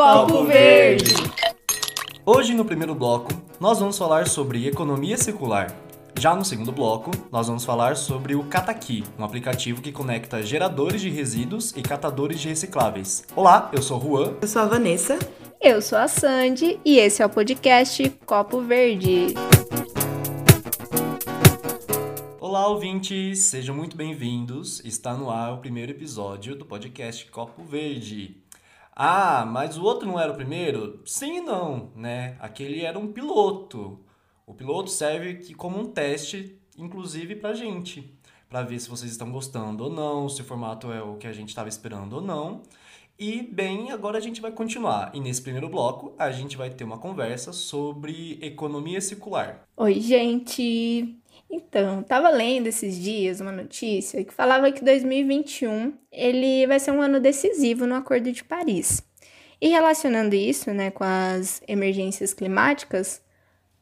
Copo Verde. Hoje, no primeiro bloco, nós vamos falar sobre economia circular. Já no segundo bloco, nós vamos falar sobre o Cataqui, um aplicativo que conecta geradores de resíduos e catadores de recicláveis. Olá, eu sou o Juan. Eu sou a Vanessa. Eu sou a Sandy e esse é o podcast Copo Verde. Olá, ouvintes! Sejam muito bem-vindos. Está no ar o primeiro episódio do podcast Copo Verde. Ah, mas o outro não era o primeiro? Sim e não, né? Aquele era um piloto. O piloto serve aqui como um teste, inclusive pra gente, para ver se vocês estão gostando ou não, se o formato é o que a gente estava esperando ou não. E bem, agora a gente vai continuar. E nesse primeiro bloco, a gente vai ter uma conversa sobre economia circular. Oi, gente! Então, tava lendo esses dias uma notícia que falava que 2021 ele vai ser um ano decisivo no Acordo de Paris. E relacionando isso, né, com as emergências climáticas,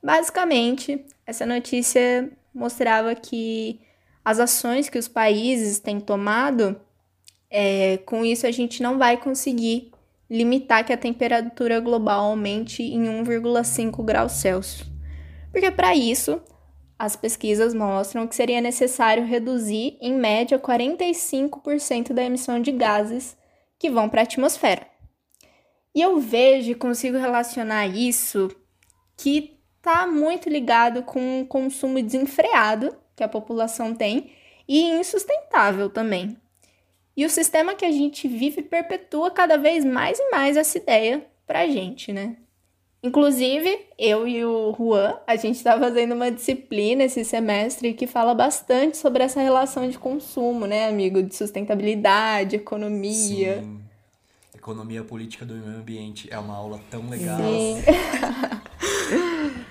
basicamente essa notícia mostrava que as ações que os países têm tomado, é, com isso a gente não vai conseguir limitar que a temperatura global aumente em 1,5 graus Celsius. Porque para isso as pesquisas mostram que seria necessário reduzir, em média, 45% da emissão de gases que vão para a atmosfera. E eu vejo e consigo relacionar isso que está muito ligado com o consumo desenfreado que a população tem e insustentável também. E o sistema que a gente vive perpetua cada vez mais e mais essa ideia para a gente, né? Inclusive, eu e o Juan, a gente está fazendo uma disciplina esse semestre que fala bastante sobre essa relação de consumo, né, amigo? De sustentabilidade, economia. Sim. Economia política do meio ambiente é uma aula tão legal. Sim.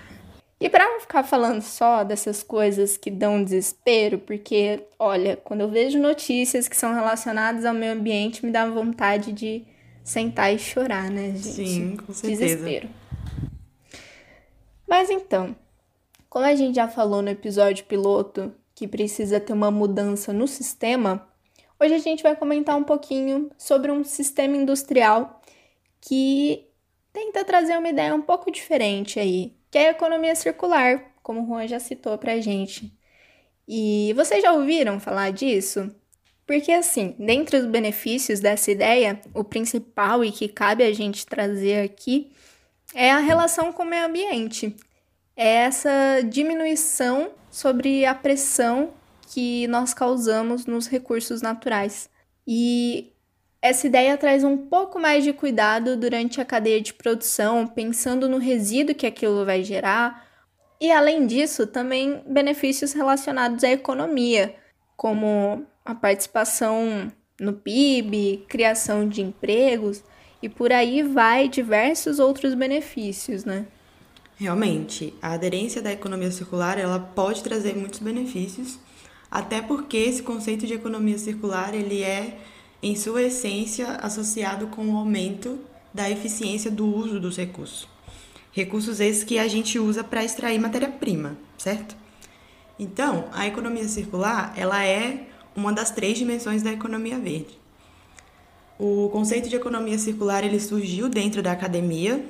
e para não ficar falando só dessas coisas que dão desespero, porque, olha, quando eu vejo notícias que são relacionadas ao meio ambiente, me dá vontade de sentar e chorar, né, gente? Sim, com certeza. Desespero. Mas então, como a gente já falou no episódio piloto que precisa ter uma mudança no sistema, hoje a gente vai comentar um pouquinho sobre um sistema industrial que tenta trazer uma ideia um pouco diferente aí, que é a economia circular, como o Juan já citou pra gente. E vocês já ouviram falar disso? Porque, assim, dentre os benefícios dessa ideia, o principal e que cabe a gente trazer aqui é a relação com o meio ambiente. É essa diminuição sobre a pressão que nós causamos nos recursos naturais. E essa ideia traz um pouco mais de cuidado durante a cadeia de produção, pensando no resíduo que aquilo vai gerar. E além disso, também benefícios relacionados à economia, como a participação no PIB, criação de empregos e por aí vai diversos outros benefícios, né? Realmente, a aderência da economia circular, ela pode trazer muitos benefícios, até porque esse conceito de economia circular, ele é em sua essência associado com o aumento da eficiência do uso dos recursos. Recursos esses que a gente usa para extrair matéria-prima, certo? Então, a economia circular, ela é uma das três dimensões da economia verde. O conceito de economia circular ele surgiu dentro da academia,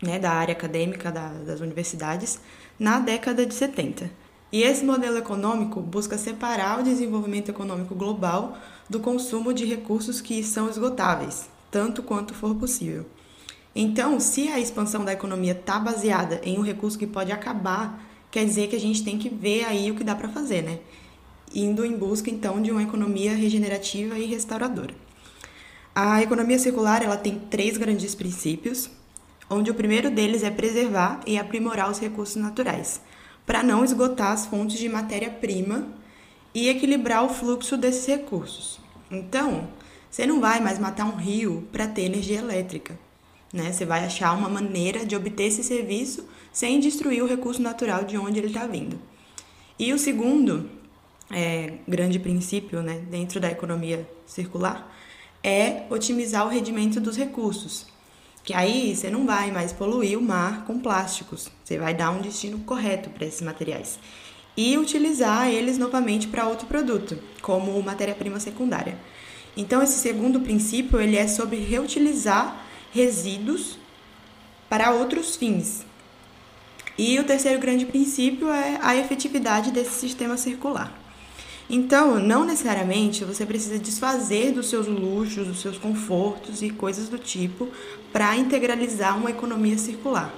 né, da área acadêmica da, das universidades, na década de 70. E esse modelo econômico busca separar o desenvolvimento econômico global do consumo de recursos que são esgotáveis, tanto quanto for possível. Então, se a expansão da economia está baseada em um recurso que pode acabar, quer dizer que a gente tem que ver aí o que dá para fazer, né? Indo em busca então de uma economia regenerativa e restauradora. A economia circular ela tem três grandes princípios, onde o primeiro deles é preservar e aprimorar os recursos naturais, para não esgotar as fontes de matéria-prima e equilibrar o fluxo desses recursos. Então, você não vai mais matar um rio para ter energia elétrica. Né? Você vai achar uma maneira de obter esse serviço sem destruir o recurso natural de onde ele está vindo. E o segundo é, grande princípio né, dentro da economia circular é otimizar o rendimento dos recursos. Que aí você não vai mais poluir o mar com plásticos, você vai dar um destino correto para esses materiais e utilizar eles novamente para outro produto, como matéria-prima secundária. Então esse segundo princípio ele é sobre reutilizar resíduos para outros fins. E o terceiro grande princípio é a efetividade desse sistema circular. Então, não necessariamente você precisa desfazer dos seus luxos, dos seus confortos e coisas do tipo para integralizar uma economia circular.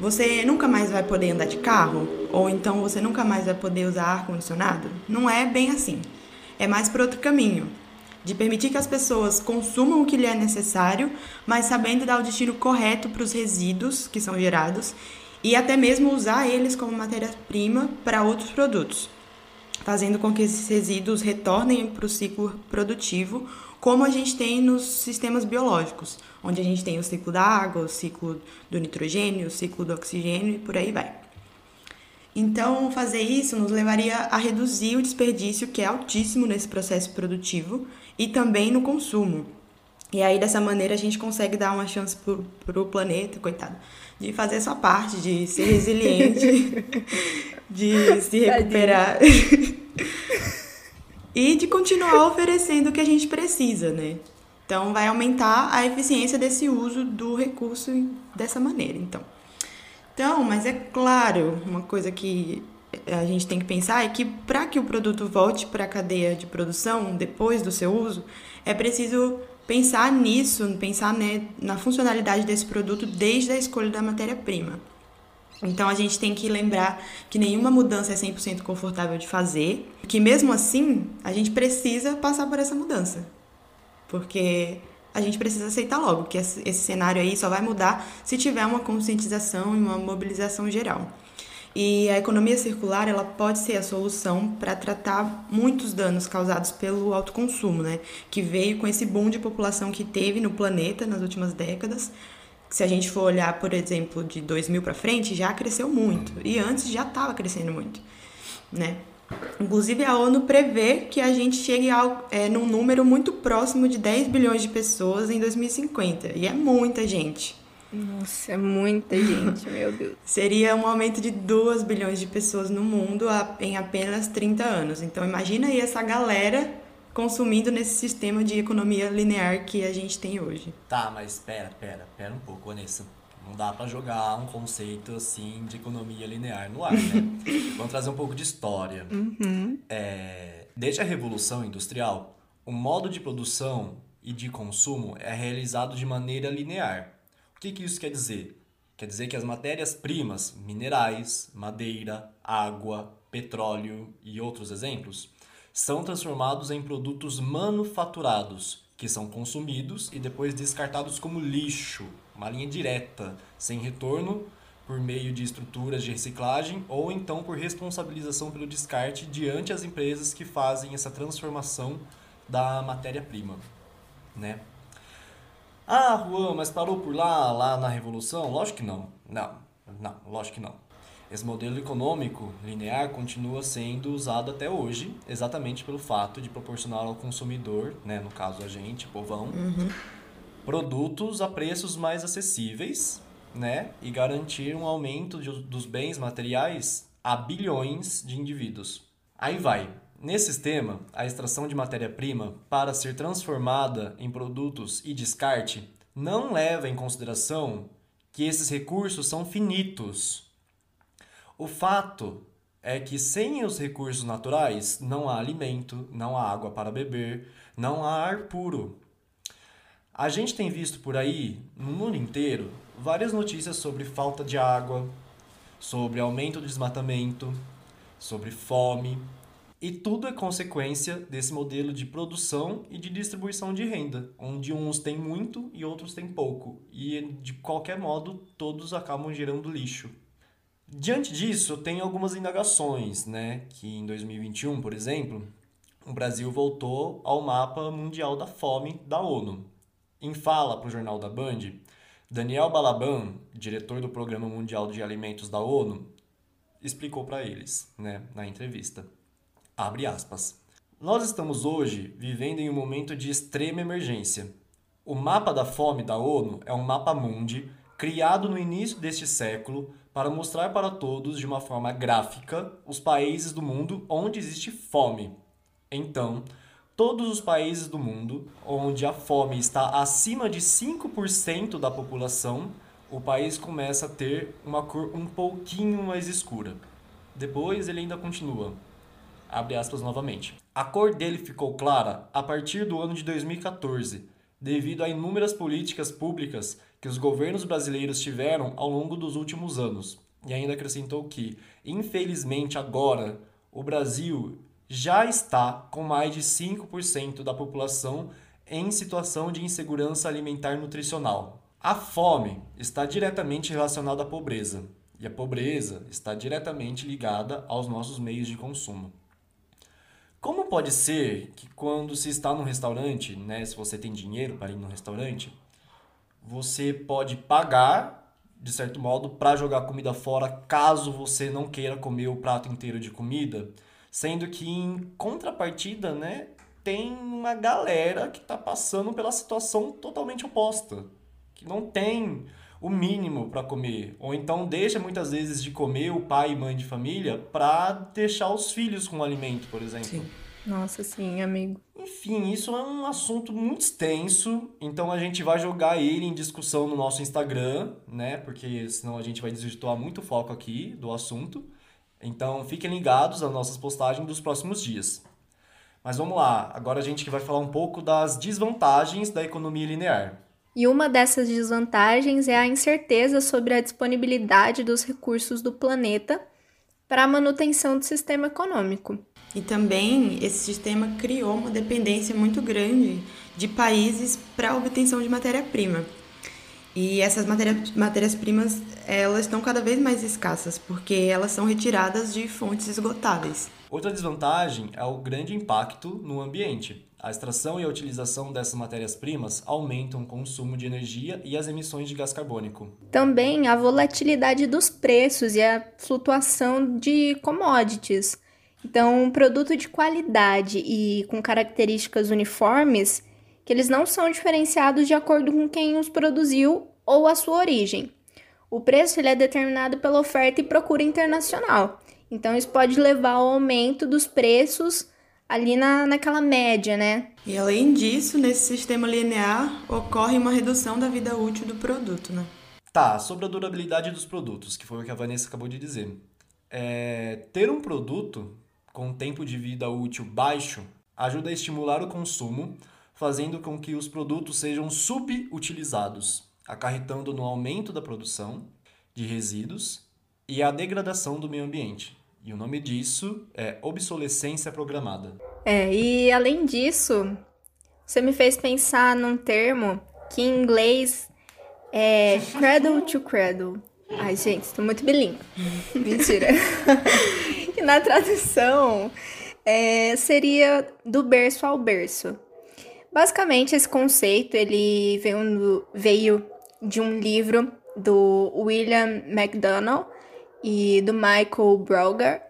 Você nunca mais vai poder andar de carro? Ou então você nunca mais vai poder usar ar-condicionado? Não é bem assim. É mais por outro caminho de permitir que as pessoas consumam o que lhe é necessário, mas sabendo dar o destino correto para os resíduos que são gerados e até mesmo usar eles como matéria-prima para outros produtos, fazendo com que esses resíduos retornem para o ciclo produtivo, como a gente tem nos sistemas biológicos, onde a gente tem o ciclo da água, o ciclo do nitrogênio, o ciclo do oxigênio e por aí vai. Então, fazer isso nos levaria a reduzir o desperdício, que é altíssimo nesse processo produtivo, e também no consumo. E aí, dessa maneira, a gente consegue dar uma chance para o planeta, coitado, de fazer sua parte, de ser resiliente, de se recuperar e de continuar oferecendo o que a gente precisa, né? Então, vai aumentar a eficiência desse uso do recurso dessa maneira, então. Então, mas é claro, uma coisa que a gente tem que pensar é que para que o produto volte para a cadeia de produção depois do seu uso, é preciso pensar nisso, pensar né, na funcionalidade desse produto desde a escolha da matéria-prima. Então a gente tem que lembrar que nenhuma mudança é 100% confortável de fazer, que mesmo assim a gente precisa passar por essa mudança. Porque a gente precisa aceitar logo que esse cenário aí só vai mudar se tiver uma conscientização e uma mobilização geral. E a economia circular ela pode ser a solução para tratar muitos danos causados pelo autoconsumo, né? Que veio com esse boom de população que teve no planeta nas últimas décadas. Se a gente for olhar, por exemplo, de 2000 para frente, já cresceu muito. E antes já estava crescendo muito, né? Inclusive, a ONU prevê que a gente chegue ao, é, num número muito próximo de 10 bilhões de pessoas em 2050. E é muita gente. Nossa, é muita gente, meu Deus. Seria um aumento de 2 bilhões de pessoas no mundo em apenas 30 anos. Então imagina aí essa galera consumindo nesse sistema de economia linear que a gente tem hoje. Tá, mas pera, pera, pera um pouco, Vanessa. Não dá para jogar um conceito assim de economia linear no ar, né? Vamos trazer um pouco de história. Uhum. É, desde a Revolução Industrial, o modo de produção e de consumo é realizado de maneira linear que, que isso quer dizer? Quer dizer que as matérias-primas, minerais, madeira, água, petróleo e outros exemplos, são transformados em produtos manufaturados, que são consumidos e depois descartados como lixo, uma linha direta, sem retorno, por meio de estruturas de reciclagem ou então por responsabilização pelo descarte diante as empresas que fazem essa transformação da matéria-prima, né? Ah, Juan, mas parou por lá, lá na Revolução? Lógico que não. Não, não, lógico que não. Esse modelo econômico linear continua sendo usado até hoje, exatamente pelo fato de proporcionar ao consumidor, né, no caso a gente, povão, uhum. produtos a preços mais acessíveis, né, e garantir um aumento de, dos bens materiais a bilhões de indivíduos. Aí vai, Nesse sistema, a extração de matéria-prima para ser transformada em produtos e descarte não leva em consideração que esses recursos são finitos. O fato é que sem os recursos naturais não há alimento, não há água para beber, não há ar puro. A gente tem visto por aí, no mundo inteiro, várias notícias sobre falta de água, sobre aumento do desmatamento, sobre fome, e tudo é consequência desse modelo de produção e de distribuição de renda, onde uns têm muito e outros têm pouco, e de qualquer modo todos acabam gerando lixo. Diante disso, tem algumas indagações, né, que em 2021, por exemplo, o Brasil voltou ao mapa mundial da fome da ONU. Em fala para o jornal da Band, Daniel Balaban, diretor do Programa Mundial de Alimentos da ONU, explicou para eles, né, na entrevista. Abre aspas. Nós estamos hoje vivendo em um momento de extrema emergência. O mapa da fome da ONU é um mapa mundi criado no início deste século para mostrar para todos de uma forma gráfica os países do mundo onde existe fome. Então, todos os países do mundo onde a fome está acima de 5% da população, o país começa a ter uma cor um pouquinho mais escura. Depois ele ainda continua. Abre aspas novamente. A cor dele ficou clara a partir do ano de 2014, devido a inúmeras políticas públicas que os governos brasileiros tiveram ao longo dos últimos anos. E ainda acrescentou que, infelizmente, agora o Brasil já está com mais de 5% da população em situação de insegurança alimentar nutricional. A fome está diretamente relacionada à pobreza, e a pobreza está diretamente ligada aos nossos meios de consumo. Como pode ser que quando se está num restaurante, né, se você tem dinheiro para ir no restaurante, você pode pagar de certo modo para jogar comida fora caso você não queira comer o prato inteiro de comida, sendo que em contrapartida, né, tem uma galera que está passando pela situação totalmente oposta, que não tem o mínimo para comer, ou então deixa muitas vezes de comer o pai e mãe de família para deixar os filhos com alimento, por exemplo. Sim. Nossa, sim, amigo. Enfim, isso é um assunto muito extenso, então a gente vai jogar ele em discussão no nosso Instagram, né? Porque senão a gente vai desvirtuar muito o foco aqui do assunto. Então fiquem ligados às nossas postagens dos próximos dias. Mas vamos lá, agora a gente vai falar um pouco das desvantagens da economia linear. E uma dessas desvantagens é a incerteza sobre a disponibilidade dos recursos do planeta para a manutenção do sistema econômico. E também esse sistema criou uma dependência muito grande de países para a obtenção de matéria-prima. E essas matérias-primas, elas estão cada vez mais escassas, porque elas são retiradas de fontes esgotáveis. Outra desvantagem é o grande impacto no ambiente. A extração e a utilização dessas matérias-primas aumentam o consumo de energia e as emissões de gás carbônico. Também a volatilidade dos preços e a flutuação de commodities. Então, um produto de qualidade e com características uniformes, que eles não são diferenciados de acordo com quem os produziu ou a sua origem. O preço ele é determinado pela oferta e procura internacional. Então, isso pode levar ao aumento dos preços ali na, naquela média, né? E além disso, nesse sistema linear ocorre uma redução da vida útil do produto, né? Tá, sobre a durabilidade dos produtos, que foi o que a Vanessa acabou de dizer. É, ter um produto com tempo de vida útil baixo ajuda a estimular o consumo, fazendo com que os produtos sejam subutilizados, acarretando no aumento da produção de resíduos e a degradação do meio ambiente. E o nome disso é obsolescência programada. É, e além disso, você me fez pensar num termo que em inglês é cradle to cradle. Ai, gente, estou muito bilíngue. Mentira. e na tradução é, seria do berço ao berço. Basicamente, esse conceito ele veio, veio de um livro do William McDonald e do Michael Broger,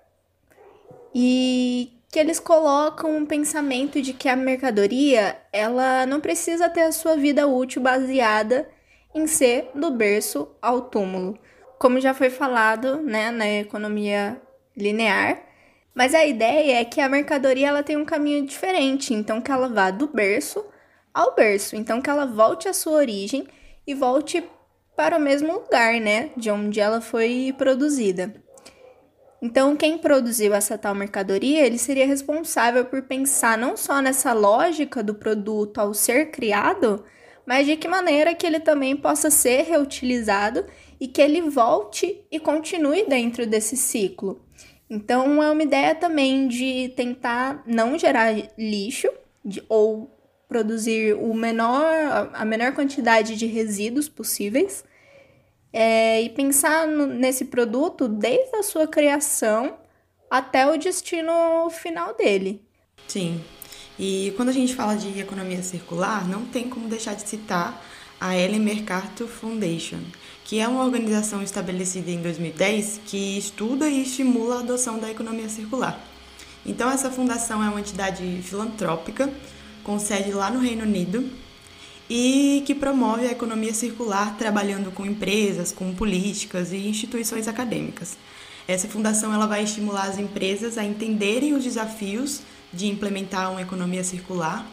e que eles colocam um pensamento de que a mercadoria ela não precisa ter a sua vida útil baseada em ser do berço ao túmulo, como já foi falado né, na economia linear. Mas a ideia é que a mercadoria ela tem um caminho diferente, então que ela vá do berço ao berço, então que ela volte à sua origem e volte para o mesmo lugar, né, de onde ela foi produzida. Então, quem produziu essa tal mercadoria, ele seria responsável por pensar não só nessa lógica do produto ao ser criado, mas de que maneira que ele também possa ser reutilizado e que ele volte e continue dentro desse ciclo. Então, é uma ideia também de tentar não gerar lixo de, ou produzir o menor, a menor quantidade de resíduos possíveis é, e pensar no, nesse produto desde a sua criação até o destino final dele. Sim. E quando a gente fala de economia circular, não tem como deixar de citar a Ellen MacArthur Foundation, que é uma organização estabelecida em 2010 que estuda e estimula a adoção da economia circular. Então, essa fundação é uma entidade filantrópica com sede lá no Reino Unido e que promove a economia circular trabalhando com empresas, com políticas e instituições acadêmicas. Essa fundação ela vai estimular as empresas a entenderem os desafios de implementar uma economia circular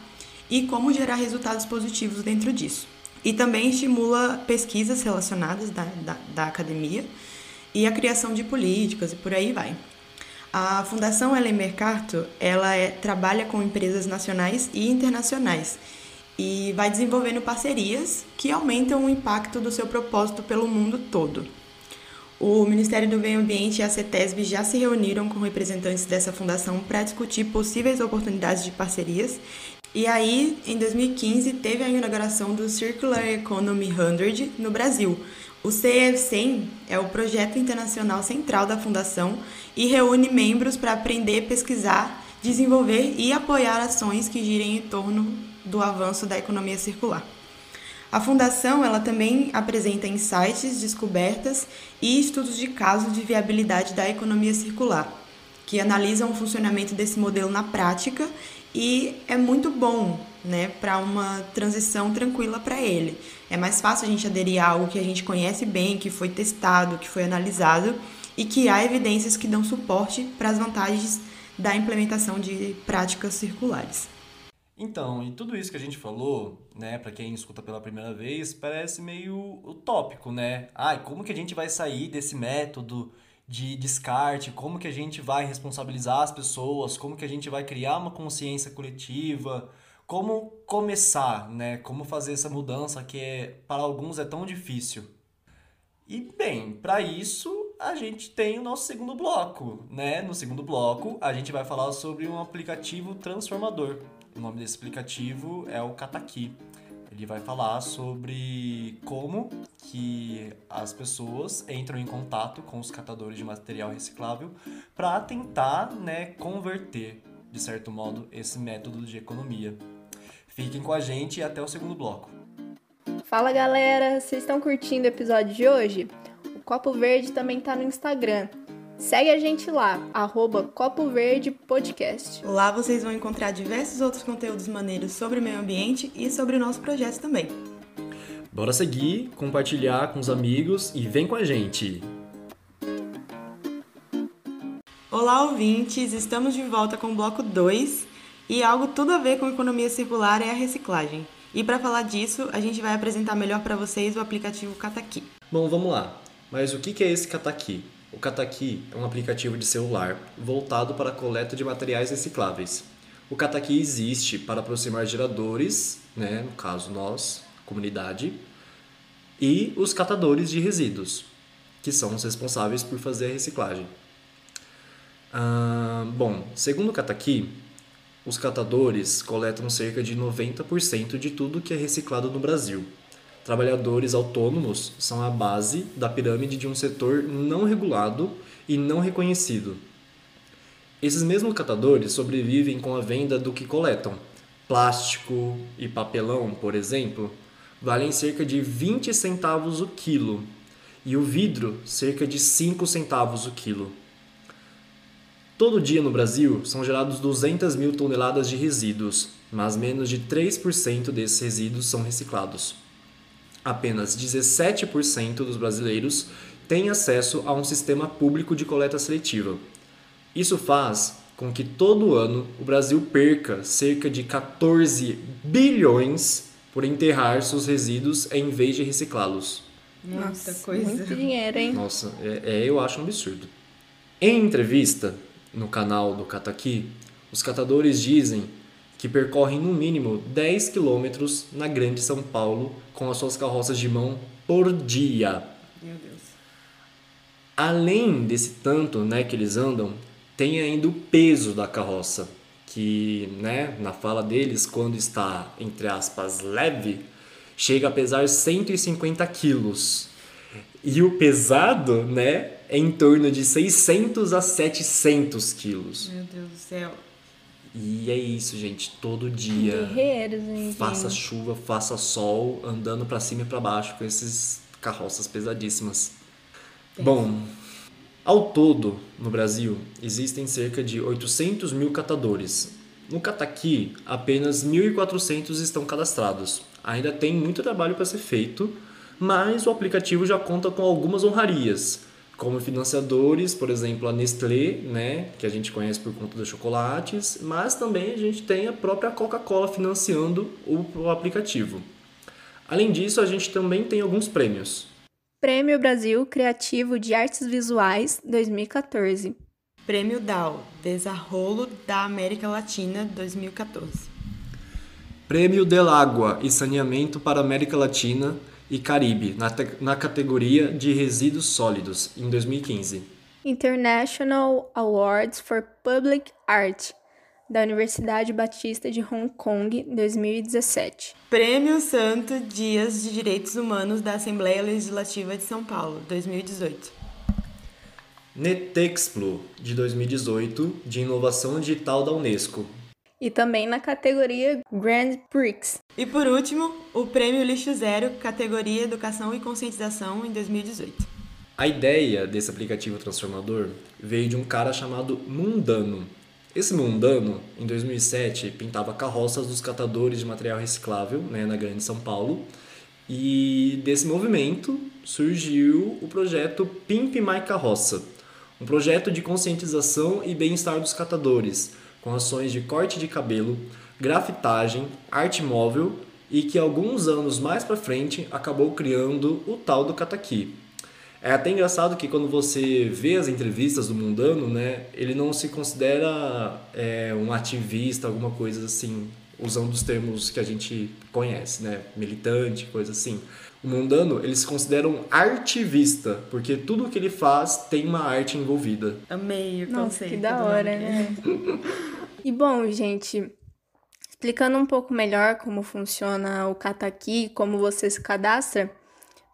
e como gerar resultados positivos dentro disso. E também estimula pesquisas relacionadas da, da, da academia e a criação de políticas e por aí vai. A Fundação Ellen MacArthur, ela é, trabalha com empresas nacionais e internacionais e vai desenvolvendo parcerias que aumentam o impacto do seu propósito pelo mundo todo. O Ministério do Meio Ambiente e a CETESB já se reuniram com representantes dessa fundação para discutir possíveis oportunidades de parcerias. E aí, em 2015, teve a inauguração do Circular Economy 100 no Brasil. O CEF100 é o projeto internacional central da fundação e reúne membros para aprender, pesquisar, desenvolver e apoiar ações que girem em torno do avanço da economia circular. A fundação ela também apresenta insights, descobertas e estudos de caso de viabilidade da economia circular, que analisam o funcionamento desse modelo na prática e é muito bom, né, para uma transição tranquila para ele. É mais fácil a gente aderir a algo que a gente conhece bem, que foi testado, que foi analisado e que há evidências que dão suporte para as vantagens da implementação de práticas circulares. Então, e tudo isso que a gente falou, né, para quem escuta pela primeira vez, parece meio utópico, né? Ai, como que a gente vai sair desse método de descarte? Como que a gente vai responsabilizar as pessoas? Como que a gente vai criar uma consciência coletiva? Como começar, né? Como fazer essa mudança que é, para alguns é tão difícil? E bem, para isso a gente tem o nosso segundo bloco, né? No segundo bloco, a gente vai falar sobre um aplicativo transformador, o nome desse aplicativo é o Kataki. Ele vai falar sobre como que as pessoas entram em contato com os catadores de material reciclável para tentar né, converter, de certo modo, esse método de economia. Fiquem com a gente e até o segundo bloco. Fala galera, vocês estão curtindo o episódio de hoje? O Copo Verde também está no Instagram Segue a gente lá, arroba Copo Verde Podcast. Lá vocês vão encontrar diversos outros conteúdos maneiros sobre o meio ambiente e sobre o nosso projeto também. Bora seguir, compartilhar com os amigos e vem com a gente! Olá, ouvintes! Estamos de volta com o bloco 2 e algo tudo a ver com economia circular é a reciclagem. E para falar disso, a gente vai apresentar melhor para vocês o aplicativo Kataki. Bom, vamos lá. Mas o que é esse Kataki? O Kataki é um aplicativo de celular voltado para a coleta de materiais recicláveis. O Kataki existe para aproximar geradores, né, no caso nós, comunidade, e os catadores de resíduos, que são os responsáveis por fazer a reciclagem. Ah, bom, segundo o Kataki, os catadores coletam cerca de 90% de tudo que é reciclado no Brasil. Trabalhadores autônomos são a base da pirâmide de um setor não regulado e não reconhecido. Esses mesmos catadores sobrevivem com a venda do que coletam. Plástico e papelão, por exemplo, valem cerca de 20 centavos o quilo e o vidro cerca de 5 centavos o quilo. Todo dia no Brasil são gerados 200 mil toneladas de resíduos, mas menos de 3% desses resíduos são reciclados apenas 17% dos brasileiros têm acesso a um sistema público de coleta seletiva. Isso faz com que todo ano o Brasil perca cerca de 14 bilhões por enterrar seus resíduos em vez de reciclá-los. Muita coisa. Muito dinheiro, hein? Nossa, é, é, eu acho um absurdo. Em entrevista no canal do Cataqui, os catadores dizem que percorrem no mínimo 10 quilômetros na Grande São Paulo com as suas carroças de mão por dia. Meu Deus. Além desse tanto né, que eles andam, tem ainda o peso da carroça, que né, na fala deles, quando está, entre aspas, leve, chega a pesar 150 quilos. E o pesado, né, é em torno de 600 a 700 quilos. Meu Deus do céu. E é isso, gente. Todo dia. Guerreiros, hein, Faça chuva, faça sol, andando para cima e para baixo com esses carroças pesadíssimas. Bom, ao todo, no Brasil, existem cerca de 800 mil catadores. No Cataqui, apenas 1.400 estão cadastrados. Ainda tem muito trabalho para ser feito, mas o aplicativo já conta com algumas honrarias, como financiadores, por exemplo, a Nestlé, né, que a gente conhece por conta dos chocolates, mas também a gente tem a própria Coca-Cola financiando o, o aplicativo. Além disso, a gente também tem alguns prêmios. Prêmio Brasil Criativo de Artes Visuais 2014. Prêmio DAO Desarrolo da América Latina 2014. Prêmio Del Água e Saneamento para a América Latina e Caribe, na, na categoria de resíduos sólidos, em 2015. International Awards for Public Art, da Universidade Batista de Hong Kong, 2017. Prêmio Santo Dias de Direitos Humanos da Assembleia Legislativa de São Paulo, 2018. Netexplo, de 2018, de Inovação Digital da Unesco, e também na categoria Grand Prix. E por último, o Prêmio Lixo Zero, categoria Educação e Conscientização, em 2018. A ideia desse aplicativo transformador veio de um cara chamado Mundano. Esse Mundano, em 2007, pintava carroças dos catadores de material reciclável né, na Grande São Paulo. E desse movimento surgiu o projeto Pimp My Carroça, um projeto de conscientização e bem-estar dos catadores, com ações de corte de cabelo, grafitagem, arte móvel e que alguns anos mais para frente acabou criando o tal do Kataki. É até engraçado que quando você vê as entrevistas do Mundano, né, ele não se considera é, um ativista, alguma coisa assim, usando os termos que a gente conhece, né, militante, coisa assim. O Mundano, ele se considera um artivista, porque tudo que ele faz tem uma arte envolvida. Amei o Nossa, conceito. que da hora, né? e bom, gente, explicando um pouco melhor como funciona o Kataki, como você se cadastra.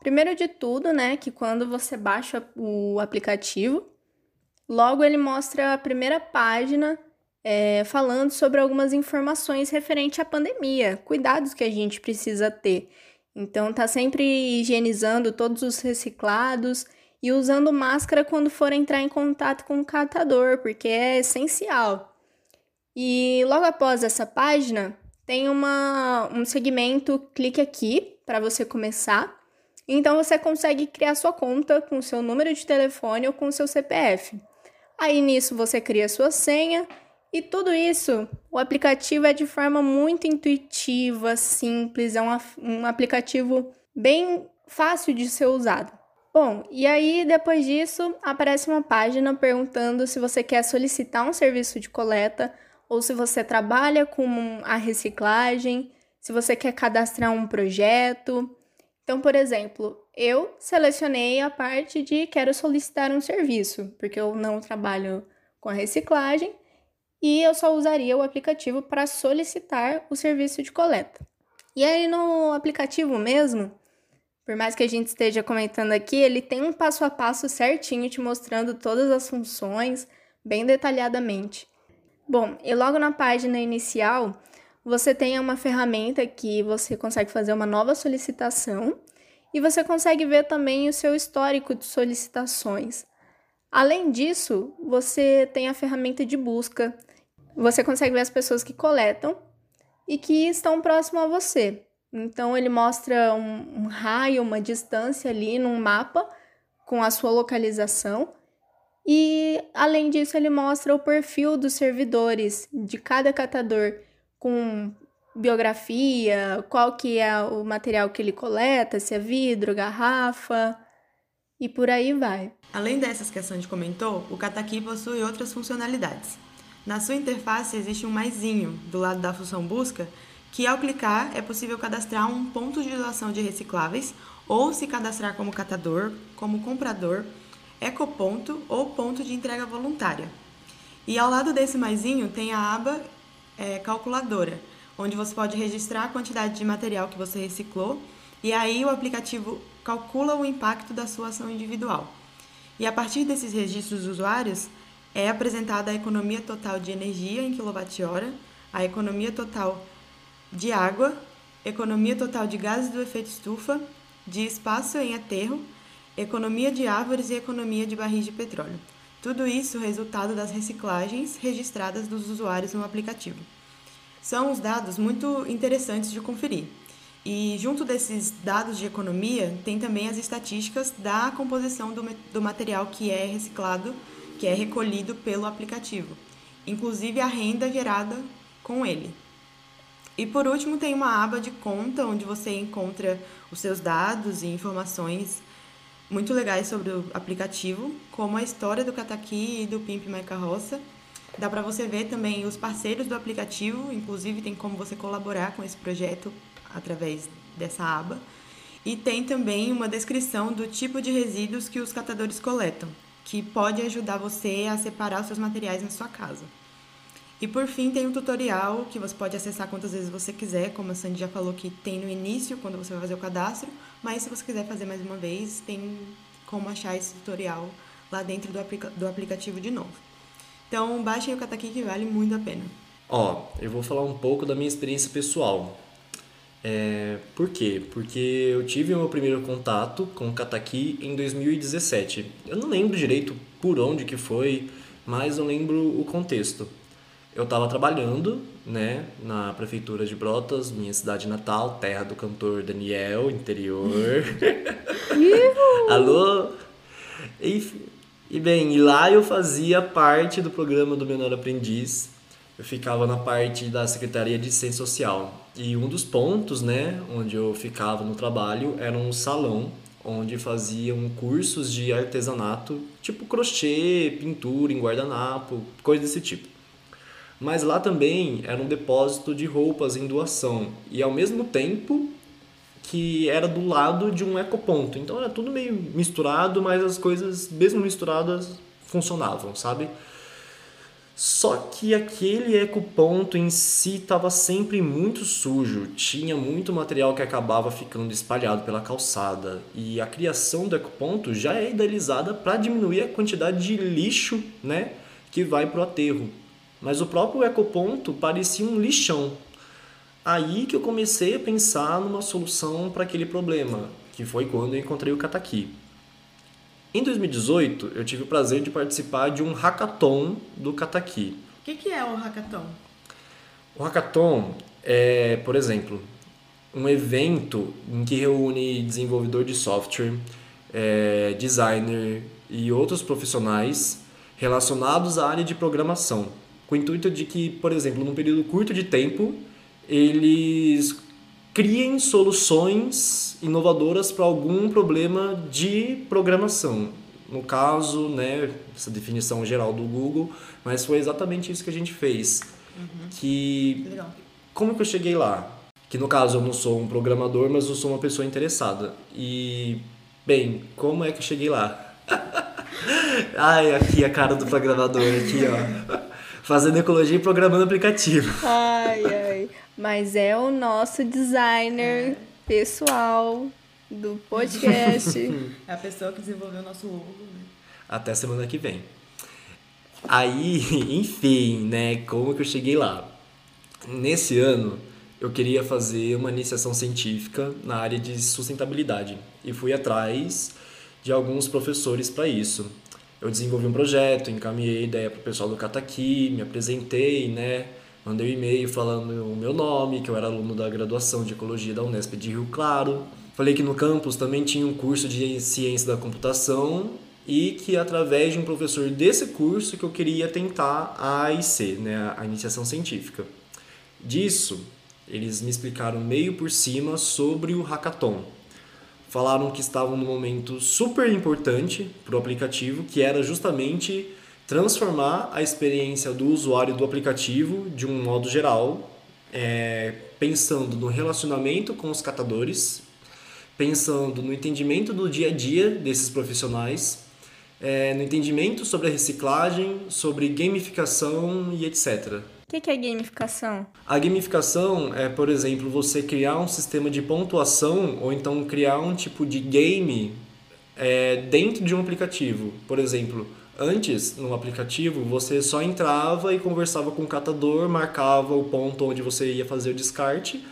Primeiro de tudo, né, que quando você baixa o aplicativo, logo ele mostra a primeira página é, falando sobre algumas informações referente à pandemia, cuidados que a gente precisa ter. Então, tá sempre higienizando todos os reciclados e usando máscara quando for entrar em contato com o catador, porque é essencial. E logo após essa página, tem uma, um segmento clique aqui para você começar. Então você consegue criar sua conta com seu número de telefone ou com seu CPF. Aí nisso você cria sua senha e tudo isso, o aplicativo é de forma muito intuitiva, simples, é um, um aplicativo bem fácil de ser usado. Bom, e aí depois disso aparece uma página perguntando se você quer solicitar um serviço de coleta ou se você trabalha com a reciclagem, se você quer cadastrar um projeto. Então, por exemplo, eu selecionei a parte de quero solicitar um serviço, porque eu não trabalho com a reciclagem e eu só usaria o aplicativo para solicitar o serviço de coleta. E aí no aplicativo mesmo, por mais que a gente esteja comentando aqui, ele tem um passo a passo certinho te mostrando todas as funções bem detalhadamente. Bom, e logo na página inicial, você tem uma ferramenta que você consegue fazer uma nova solicitação e você consegue ver também o seu histórico de solicitações. Além disso, você tem a ferramenta de busca. Você consegue ver as pessoas que coletam e que estão próximo a você. Então ele mostra um, um raio, uma distância ali num mapa com a sua localização. E além disso, ele mostra o perfil dos servidores de cada catador com biografia, qual que é o material que ele coleta, se é vidro, garrafa, e por aí vai. Além dessas que a Sandy comentou, o Kataki possui outras funcionalidades. Na sua interface existe um maisinho do lado da função busca, que ao clicar é possível cadastrar um ponto de doação de recicláveis ou se cadastrar como catador, como comprador, ecoponto ou ponto de entrega voluntária. E ao lado desse maisinho tem a aba é, calculadora, onde você pode registrar a quantidade de material que você reciclou e aí o aplicativo calcula o impacto da sua ação individual. E a partir desses registros dos usuários, é apresentada a economia total de energia em quilowatt-hora, a economia total de água, economia total de gases do efeito estufa, de espaço em aterro, economia de árvores e economia de barris de petróleo. Tudo isso resultado das reciclagens registradas dos usuários no aplicativo. São os dados muito interessantes de conferir. E junto desses dados de economia, tem também as estatísticas da composição do, do material que é reciclado, que é recolhido pelo aplicativo, inclusive a renda gerada com ele. E por último, tem uma aba de conta onde você encontra os seus dados e informações muito legais sobre o aplicativo, como a história do Cataqui e do Pimp My Carroça. Dá para você ver também os parceiros do aplicativo, inclusive tem como você colaborar com esse projeto através dessa aba. E tem também uma descrição do tipo de resíduos que os catadores coletam, que pode ajudar você a separar os seus materiais na sua casa. E por fim, tem um tutorial que você pode acessar quantas vezes você quiser, como a Sandy já falou que tem no início, quando você vai fazer o cadastro, mas se você quiser fazer mais uma vez, tem como achar esse tutorial lá dentro do, aplica do aplicativo de novo. Então, baixem o Kataki que vale muito a pena. Ó, eu vou falar um pouco da minha experiência pessoal. É, por quê? Porque eu tive o meu primeiro contato com o Kataki em 2017. Eu não lembro direito por onde que foi, mas eu lembro o contexto. Eu estava trabalhando, né, na prefeitura de Brotas, minha cidade natal, terra do cantor Daniel, interior. Alô? E, e bem, e lá eu fazia parte do programa do Menor Aprendiz. Eu ficava na parte da Secretaria de Ciência Social. E um dos pontos, né, onde eu ficava no trabalho era um salão onde faziam cursos de artesanato, tipo crochê, pintura em guardanapo, coisa desse tipo. Mas lá também era um depósito de roupas em doação e ao mesmo tempo que era do lado de um ecoponto. Então era tudo meio misturado, mas as coisas, mesmo misturadas, funcionavam, sabe? Só que aquele ecoponto em si estava sempre muito sujo, tinha muito material que acabava ficando espalhado pela calçada. E a criação do ecoponto já é idealizada para diminuir a quantidade de lixo né, que vai para o aterro mas o próprio ecoponto parecia um lixão. Aí que eu comecei a pensar numa solução para aquele problema, que foi quando eu encontrei o Kataki. Em 2018, eu tive o prazer de participar de um hackathon do Kataki. O que, que é o hackathon? O hackathon é, por exemplo, um evento em que reúne desenvolvedor de software, é, designer e outros profissionais relacionados à área de programação com o intuito de que, por exemplo, num período curto de tempo, eles criem soluções inovadoras para algum problema de programação. No caso, né, essa definição geral do Google, mas foi exatamente isso que a gente fez. Uhum. Que Legal. como que eu cheguei lá? Que no caso eu não sou um programador, mas eu sou uma pessoa interessada. E bem, como é que eu cheguei lá? Ai, aqui a cara do programador aqui, ó fazendo ecologia e programando aplicativo. Ai, ai. Mas é o nosso designer é. pessoal do podcast. É a pessoa que desenvolveu o nosso logo. Né? Até semana que vem. Aí, enfim, né? Como que eu cheguei lá? Nesse ano, eu queria fazer uma iniciação científica na área de sustentabilidade e fui atrás de alguns professores para isso eu desenvolvi um projeto, encaminhei a ideia para o pessoal do Cataqui, me apresentei, né? Mandei um e-mail falando o meu nome, que eu era aluno da graduação de Ecologia da Unesp de Rio Claro. Falei que no campus também tinha um curso de Ciência da Computação e que através de um professor desse curso que eu queria tentar a AIC, né? a Iniciação Científica. Disso, eles me explicaram meio por cima sobre o hackathon falaram que estavam num momento super importante para o aplicativo, que era justamente transformar a experiência do usuário do aplicativo de um modo geral, é, pensando no relacionamento com os catadores, pensando no entendimento do dia a dia desses profissionais, é, no entendimento sobre a reciclagem, sobre gamificação e etc. O que, que é gamificação? A gamificação é, por exemplo, você criar um sistema de pontuação ou então criar um tipo de game é, dentro de um aplicativo. Por exemplo, antes no aplicativo você só entrava e conversava com o catador, marcava o ponto onde você ia fazer o descarte,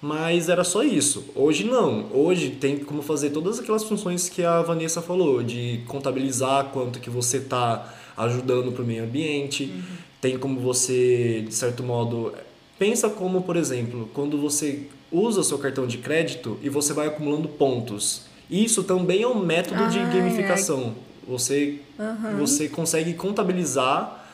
mas era só isso. Hoje não. Hoje tem como fazer todas aquelas funções que a Vanessa falou, de contabilizar quanto que você está ajudando para o meio ambiente. Uhum tem como você, de certo modo, pensa como, por exemplo, quando você usa seu cartão de crédito e você vai acumulando pontos. Isso também é um método de Ah, gamificação. Você, você consegue contabilizar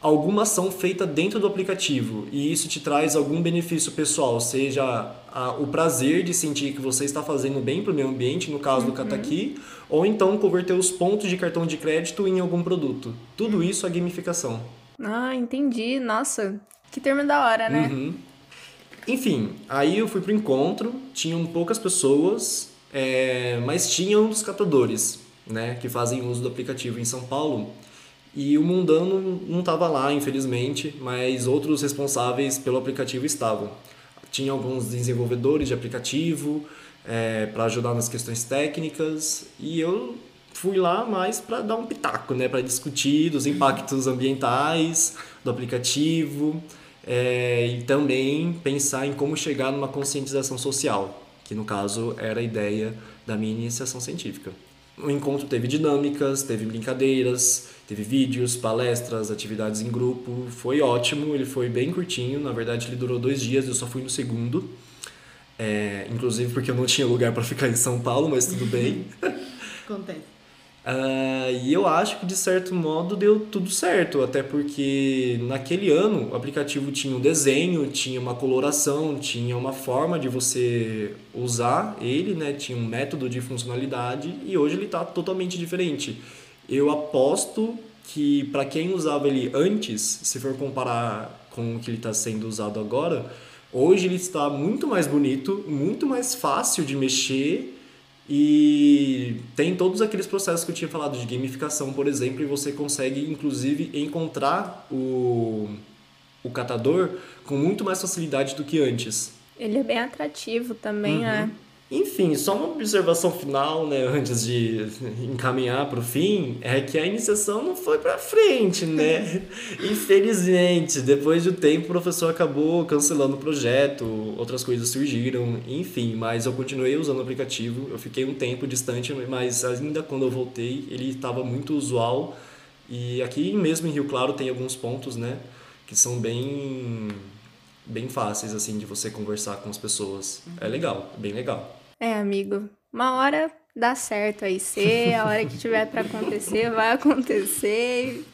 alguma ação feita dentro do aplicativo e isso te traz algum benefício pessoal, seja a- o prazer de sentir que você está fazendo bem para o meio ambiente, no caso do Kataki, ou então converter os pontos de cartão de crédito em algum produto. Tudo isso é gamificação. Ah, entendi. Nossa, que termo da hora, né? Uhum. Enfim, aí eu fui pro encontro, tinham poucas pessoas, é, mas tinha um dos catadores, né, que fazem uso do aplicativo em São Paulo. E o mundano não estava lá, infelizmente, mas outros responsáveis pelo aplicativo estavam. Tinha alguns desenvolvedores de aplicativo para ajudar nas questões técnicas e eu fui lá mais para dar um pitaco, né, para discutir dos impactos ambientais do aplicativo é, e também pensar em como chegar numa conscientização social, que no caso era a ideia da minha iniciação científica. O encontro teve dinâmicas, teve brincadeiras, teve vídeos, palestras, atividades em grupo. Foi ótimo, ele foi bem curtinho. Na verdade, ele durou dois dias, eu só fui no segundo. É, inclusive porque eu não tinha lugar para ficar em São Paulo, mas tudo bem. Acontece. Ah, e eu acho que de certo modo deu tudo certo, até porque naquele ano o aplicativo tinha um desenho, tinha uma coloração, tinha uma forma de você usar ele, né? Tinha um método de funcionalidade e hoje ele está totalmente diferente. Eu aposto que para quem usava ele antes, se for comparar com o que ele está sendo usado agora, hoje ele está muito mais bonito, muito mais fácil de mexer e tem todos aqueles processos que eu tinha falado de gamificação, por exemplo, e você consegue inclusive encontrar o, o catador com muito mais facilidade do que antes. Ele é bem atrativo também, né? Enfim, só uma observação final, né, antes de encaminhar para o fim, é que a iniciação não foi para frente, né? Infelizmente, depois de um tempo o professor acabou cancelando o projeto, outras coisas surgiram, enfim, mas eu continuei usando o aplicativo, eu fiquei um tempo distante, mas ainda quando eu voltei, ele estava muito usual. E aqui mesmo em Rio Claro tem alguns pontos, né, que são bem bem fáceis assim de você conversar com as pessoas. É legal, é bem legal. É, amigo. Uma hora dá certo aí ser, a hora que tiver pra acontecer, vai acontecer.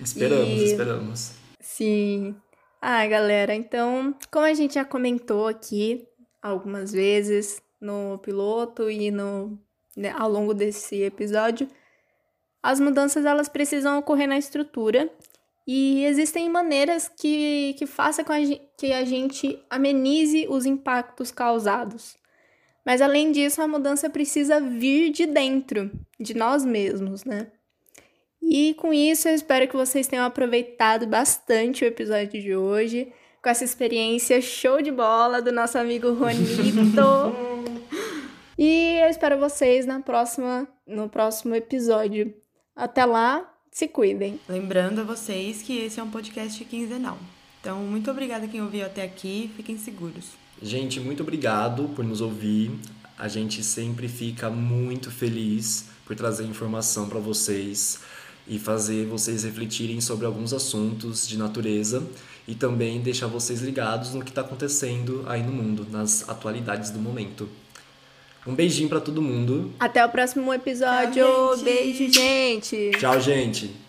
Esperamos, E- esperamos. Sim. Ah, galera, então, como a gente já comentou aqui algumas vezes no piloto e no né, ao longo desse episódio, as mudanças elas precisam ocorrer na estrutura e existem maneiras que, que façam com a que a gente amenize os impactos causados. Mas além disso, a mudança precisa vir de dentro, de nós mesmos, né? E com isso, eu espero que vocês tenham aproveitado bastante o episódio de hoje, com essa experiência show de bola do nosso amigo Ronito. e eu espero vocês na próxima, no próximo episódio. Até lá, se cuidem. Lembrando a vocês que esse é um podcast quinzenal. Então, muito obrigada quem ouviu até aqui. Fiquem seguros. Gente, muito obrigado por nos ouvir. A gente sempre fica muito feliz por trazer informação para vocês e fazer vocês refletirem sobre alguns assuntos de natureza e também deixar vocês ligados no que está acontecendo aí no mundo, nas atualidades do momento. Um beijinho para todo mundo. Até o próximo episódio. Tchau, gente. Beijo, gente. Tchau, gente.